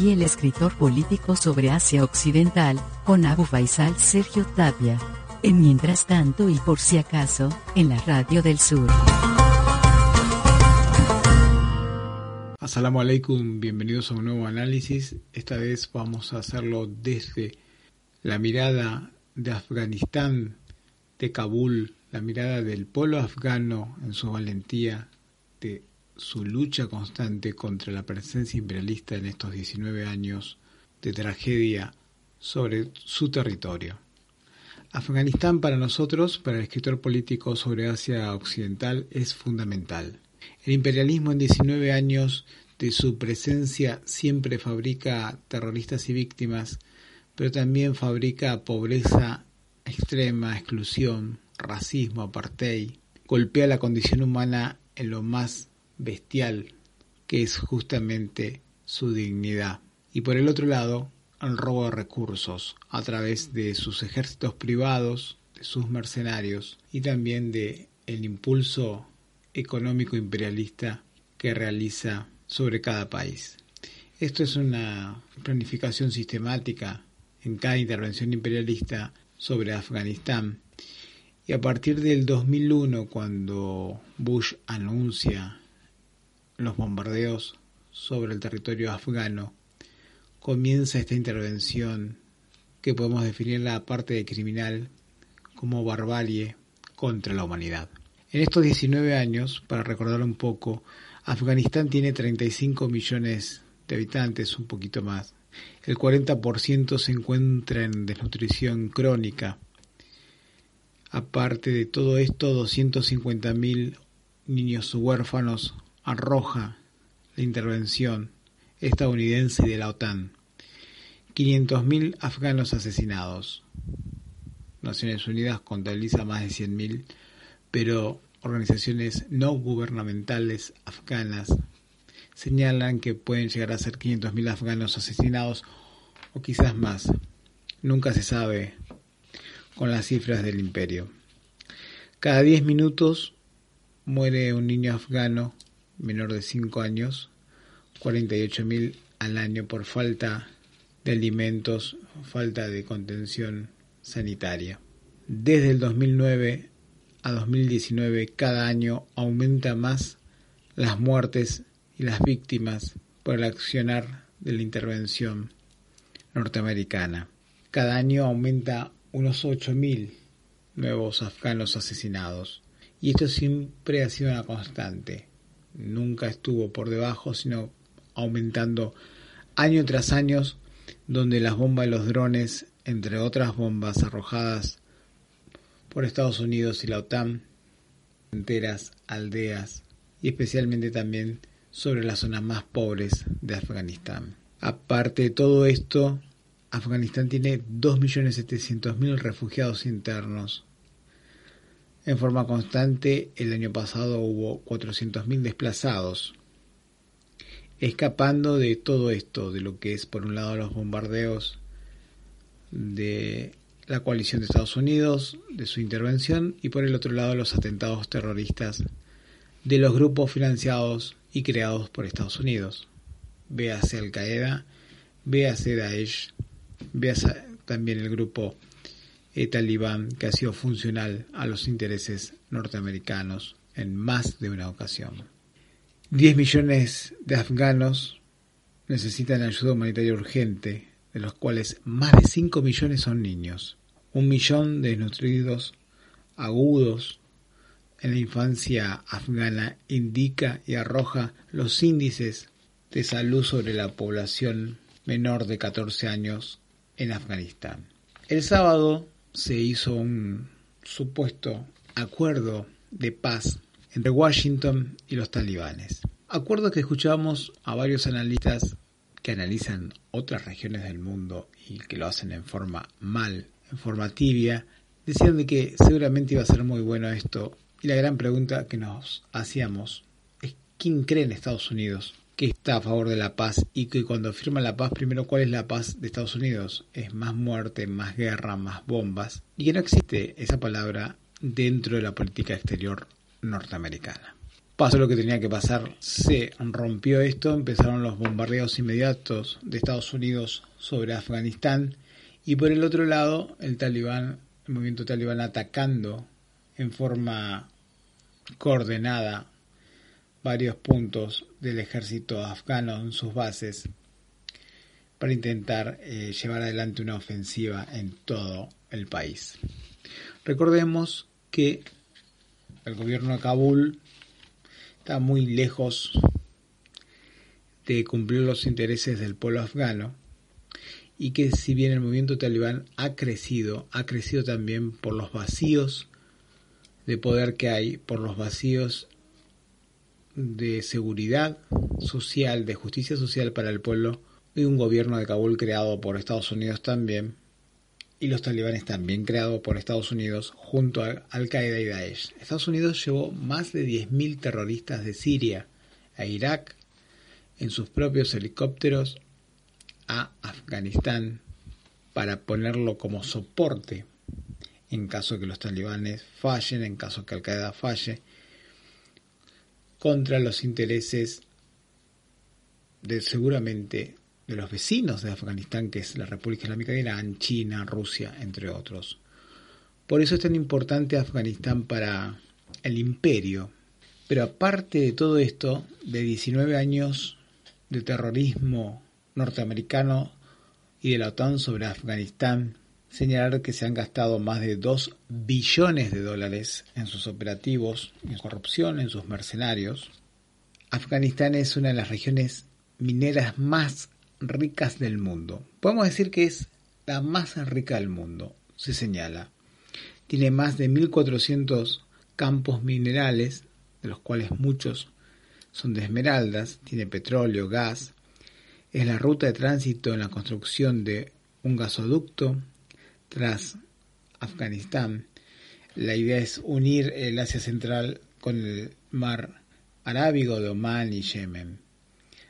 aquí el escritor político sobre Asia Occidental, con Abu Faisal Sergio Tapia. En Mientras tanto y por si acaso, en la Radio del Sur. Assalamu alaikum, bienvenidos a un nuevo análisis. Esta vez vamos a hacerlo desde la mirada de Afganistán, de Kabul, la mirada del pueblo afgano en su valentía, de su lucha constante contra la presencia imperialista en estos 19 años de tragedia sobre su territorio. Afganistán para nosotros, para el escritor político sobre Asia Occidental, es fundamental. El imperialismo en 19 años de su presencia siempre fabrica terroristas y víctimas, pero también fabrica pobreza extrema, exclusión, racismo, apartheid, golpea la condición humana en lo más bestial, que es justamente su dignidad. Y por el otro lado, el robo de recursos a través de sus ejércitos privados, de sus mercenarios y también de el impulso económico imperialista que realiza sobre cada país. Esto es una planificación sistemática en cada intervención imperialista sobre Afganistán. Y a partir del 2001, cuando Bush anuncia los bombardeos sobre el territorio afgano, comienza esta intervención que podemos definir la parte de criminal como barbarie contra la humanidad. En estos 19 años, para recordar un poco, Afganistán tiene 35 millones de habitantes, un poquito más. El 40% se encuentra en desnutrición crónica. Aparte de todo esto, 250.000 niños huérfanos arroja la intervención estadounidense de la OTAN. 500.000 afganos asesinados. Naciones Unidas contabiliza más de 100.000, pero organizaciones no gubernamentales afganas señalan que pueden llegar a ser 500.000 afganos asesinados o quizás más. Nunca se sabe con las cifras del imperio. Cada 10 minutos muere un niño afgano menor de 5 años, 48.000 al año por falta de alimentos, falta de contención sanitaria. Desde el 2009 a 2019 cada año aumenta más las muertes y las víctimas por el accionar de la intervención norteamericana. Cada año aumenta unos 8.000 nuevos afganos asesinados. Y esto siempre ha sido una constante. Nunca estuvo por debajo, sino aumentando año tras año, donde las bombas y los drones, entre otras bombas arrojadas por Estados Unidos y la OTAN, enteras aldeas y especialmente también sobre las zonas más pobres de Afganistán. Aparte de todo esto, Afganistán tiene 2.700.000 refugiados internos. En forma constante, el año pasado hubo 400.000 desplazados. Escapando de todo esto, de lo que es por un lado los bombardeos de la coalición de Estados Unidos, de su intervención, y por el otro lado los atentados terroristas de los grupos financiados y creados por Estados Unidos. Véase Al Qaeda, véase Daesh, véase también el grupo talibán que ha sido funcional a los intereses norteamericanos en más de una ocasión. 10 millones de afganos necesitan ayuda humanitaria urgente, de los cuales más de 5 millones son niños un millón de desnutridos agudos en la infancia afgana indica y arroja los índices de salud sobre la población menor de 14 años en Afganistán. El sábado se hizo un supuesto acuerdo de paz entre Washington y los talibanes. Acuerdo que escuchamos a varios analistas que analizan otras regiones del mundo y que lo hacen en forma mal en forma tibia, decían de que seguramente iba a ser muy bueno esto. Y la gran pregunta que nos hacíamos es quién cree en Estados Unidos que está a favor de la paz y que cuando firma la paz, primero, ¿cuál es la paz de Estados Unidos? Es más muerte, más guerra, más bombas. Y que no existe esa palabra dentro de la política exterior norteamericana. pasó lo que tenía que pasar. Se rompió esto, empezaron los bombardeos inmediatos de Estados Unidos sobre Afganistán y por el otro lado el talibán, el movimiento talibán atacando en forma coordenada varios puntos del ejército afgano en sus bases para intentar eh, llevar adelante una ofensiva en todo el país. Recordemos que el gobierno de Kabul está muy lejos de cumplir los intereses del pueblo afgano y que si bien el movimiento talibán ha crecido, ha crecido también por los vacíos de poder que hay, por los vacíos de seguridad social, de justicia social para el pueblo y un gobierno de Kabul creado por Estados Unidos también y los talibanes también creados por Estados Unidos junto a Al-Qaeda y Daesh. Estados Unidos llevó más de 10.000 terroristas de Siria a Irak en sus propios helicópteros a Afganistán para ponerlo como soporte en caso que los talibanes fallen, en caso que Al-Qaeda falle, contra los intereses de seguramente de los vecinos de Afganistán, que es la República Islámica de Irán, China, Rusia, entre otros. Por eso es tan importante Afganistán para el imperio. Pero aparte de todo esto, de 19 años de terrorismo norteamericano y de la OTAN sobre Afganistán, señalar que se han gastado más de 2 billones de dólares en sus operativos, en corrupción, en sus mercenarios. Afganistán es una de las regiones mineras más ricas del mundo. Podemos decir que es la más rica del mundo, se señala. Tiene más de 1.400 campos minerales, de los cuales muchos son de esmeraldas, tiene petróleo, gas. Es la ruta de tránsito en la construcción de un gasoducto tras Afganistán. La idea es unir el Asia Central con el mar Arábigo de Omán y Yemen.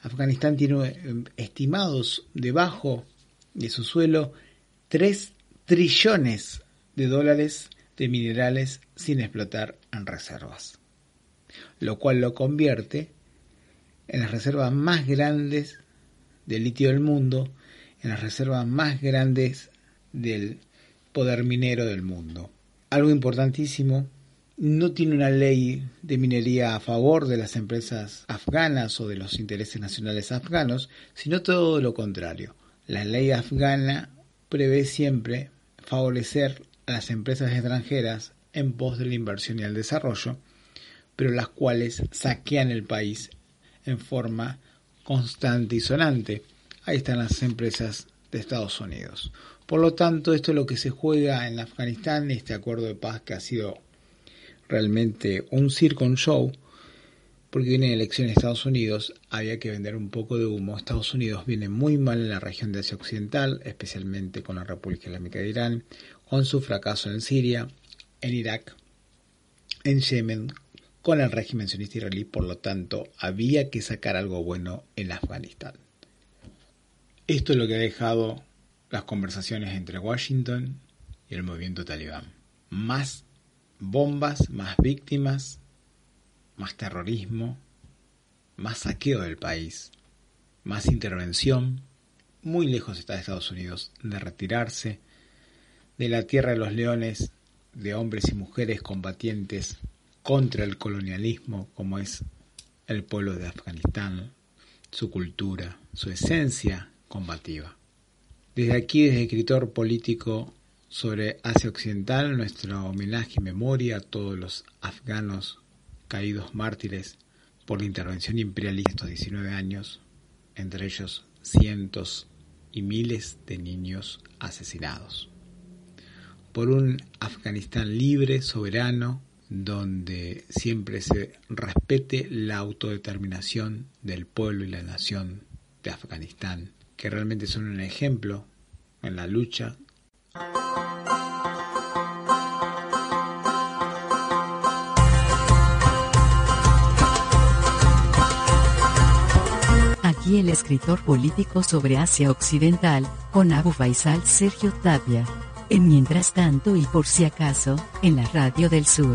Afganistán tiene eh, estimados debajo de su suelo 3 trillones de dólares de minerales sin explotar en reservas, lo cual lo convierte en las reservas más grandes de litio del mundo, en las reservas más grandes del poder minero del mundo. Algo importantísimo no tiene una ley de minería a favor de las empresas afganas o de los intereses nacionales afganos, sino todo lo contrario. La ley afgana prevé siempre favorecer a las empresas extranjeras en pos de la inversión y el desarrollo, pero las cuales saquean el país en forma constante y sonante. Ahí están las empresas de Estados Unidos. Por lo tanto, esto es lo que se juega en Afganistán, este acuerdo de paz que ha sido realmente un circo, show, porque viene elección en Estados Unidos, había que vender un poco de humo. Estados Unidos viene muy mal en la región de Asia Occidental, especialmente con la República Islámica de Irán, con su fracaso en Siria, en Irak, en Yemen, con el régimen sionista israelí, por lo tanto, había que sacar algo bueno en Afganistán. Esto es lo que ha dejado las conversaciones entre Washington y el movimiento talibán. Más bombas, más víctimas, más terrorismo, más saqueo del país, más intervención. Muy lejos está Estados Unidos de retirarse de la tierra de los leones, de hombres y mujeres combatientes contra el colonialismo como es el pueblo de Afganistán, su cultura, su esencia combativa. Desde aquí, desde escritor político, sobre Asia Occidental, nuestro homenaje y memoria a todos los afganos caídos mártires por la intervención imperialista estos 19 años, entre ellos cientos y miles de niños asesinados. Por un Afganistán libre, soberano, donde siempre se respete la autodeterminación del pueblo y la nación de Afganistán, que realmente son un ejemplo en la lucha Aquí el escritor político sobre Asia Occidental, con Abu Faisal Sergio Tapia. En Mientras tanto y por si acaso, en la Radio del Sur.